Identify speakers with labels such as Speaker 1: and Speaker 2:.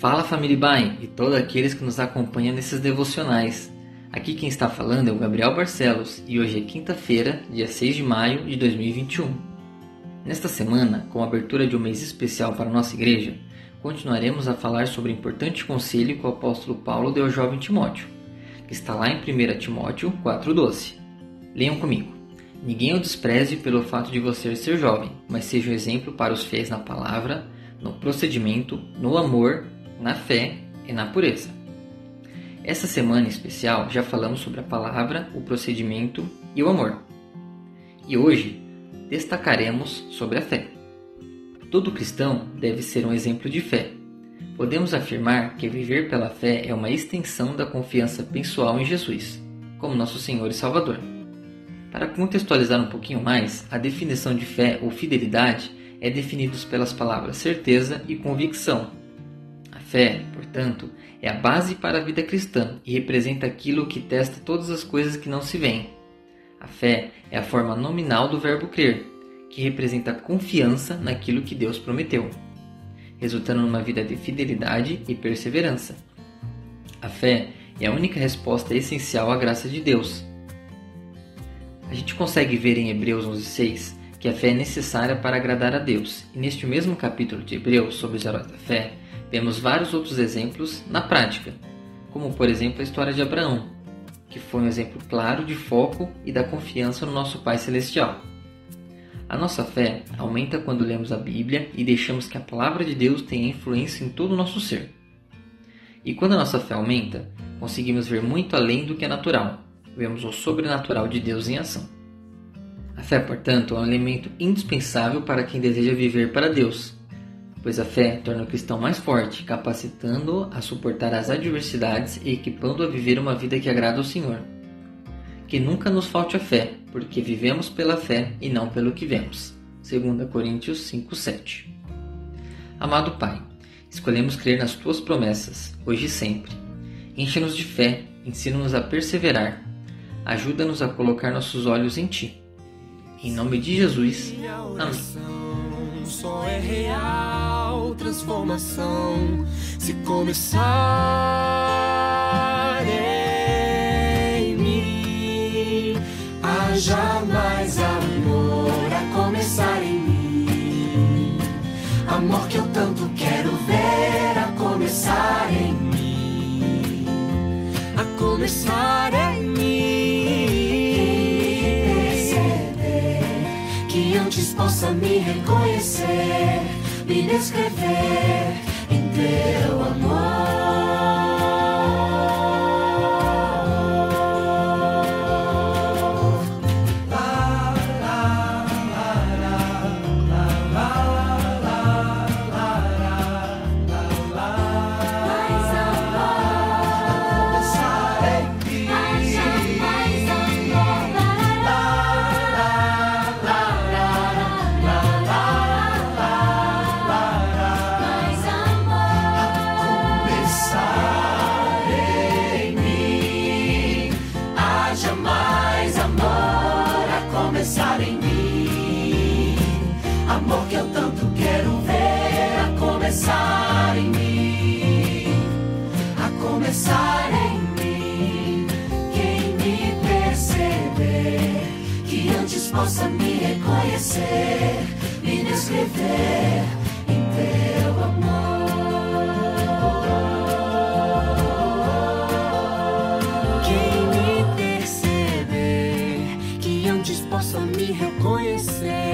Speaker 1: Fala família Bai e todos aqueles que nos acompanham nesses devocionais. Aqui quem está falando é o Gabriel Barcelos e hoje é quinta-feira, dia 6 de maio de 2021. Nesta semana, com a abertura de um mês especial para nossa igreja, continuaremos a falar sobre o importante conselho que o apóstolo Paulo deu ao jovem Timóteo, que está lá em 1 Timóteo 4,12. Leiam comigo. Ninguém o despreze pelo fato de você ser jovem, mas seja um exemplo para os fiéis na palavra, no procedimento, no amor, na fé e na pureza. Essa semana em especial já falamos sobre a palavra, o procedimento e o amor. E hoje destacaremos sobre a fé. Todo cristão deve ser um exemplo de fé. Podemos afirmar que viver pela fé é uma extensão da confiança pessoal em Jesus, como nosso Senhor e Salvador. Para contextualizar um pouquinho mais, a definição de fé ou fidelidade é definida pelas palavras certeza e convicção. Fé, portanto, é a base para a vida cristã e representa aquilo que testa todas as coisas que não se veem. A fé é a forma nominal do verbo crer, que representa confiança naquilo que Deus prometeu, resultando numa vida de fidelidade e perseverança. A fé é a única resposta essencial à graça de Deus a gente consegue ver em Hebreus 11:6 que a fé é necessária para agradar a Deus. E neste mesmo capítulo de Hebreus sobre os heróis da fé, vemos vários outros exemplos na prática, como por exemplo a história de Abraão, que foi um exemplo claro de foco e da confiança no nosso Pai celestial. A nossa fé aumenta quando lemos a Bíblia e deixamos que a palavra de Deus tenha influência em todo o nosso ser. E quando a nossa fé aumenta, conseguimos ver muito além do que é natural vemos o sobrenatural de Deus em ação. A fé, portanto, é um elemento indispensável para quem deseja viver para Deus, pois a fé torna o cristão mais forte, capacitando-o a suportar as adversidades e equipando-o a viver uma vida que agrada ao Senhor. Que nunca nos falte a fé, porque vivemos pela fé e não pelo que vemos. 2 Coríntios 5:7. Amado Pai, escolhemos crer nas tuas promessas, hoje e sempre. Enche-nos de fé, ensina-nos a perseverar Ajuda-nos a colocar nossos olhos em Ti. Em nome de Jesus. Amém.
Speaker 2: Transformação se começar em mim. Haja mais amor a começar em mim. Amor que eu tanto quero ver a começar em mim. A começar em possa me reconhecer, me descrever em teu amor. Possa me reconhecer, me descrever em teu amor. Quem me perceber, que antes possa me reconhecer.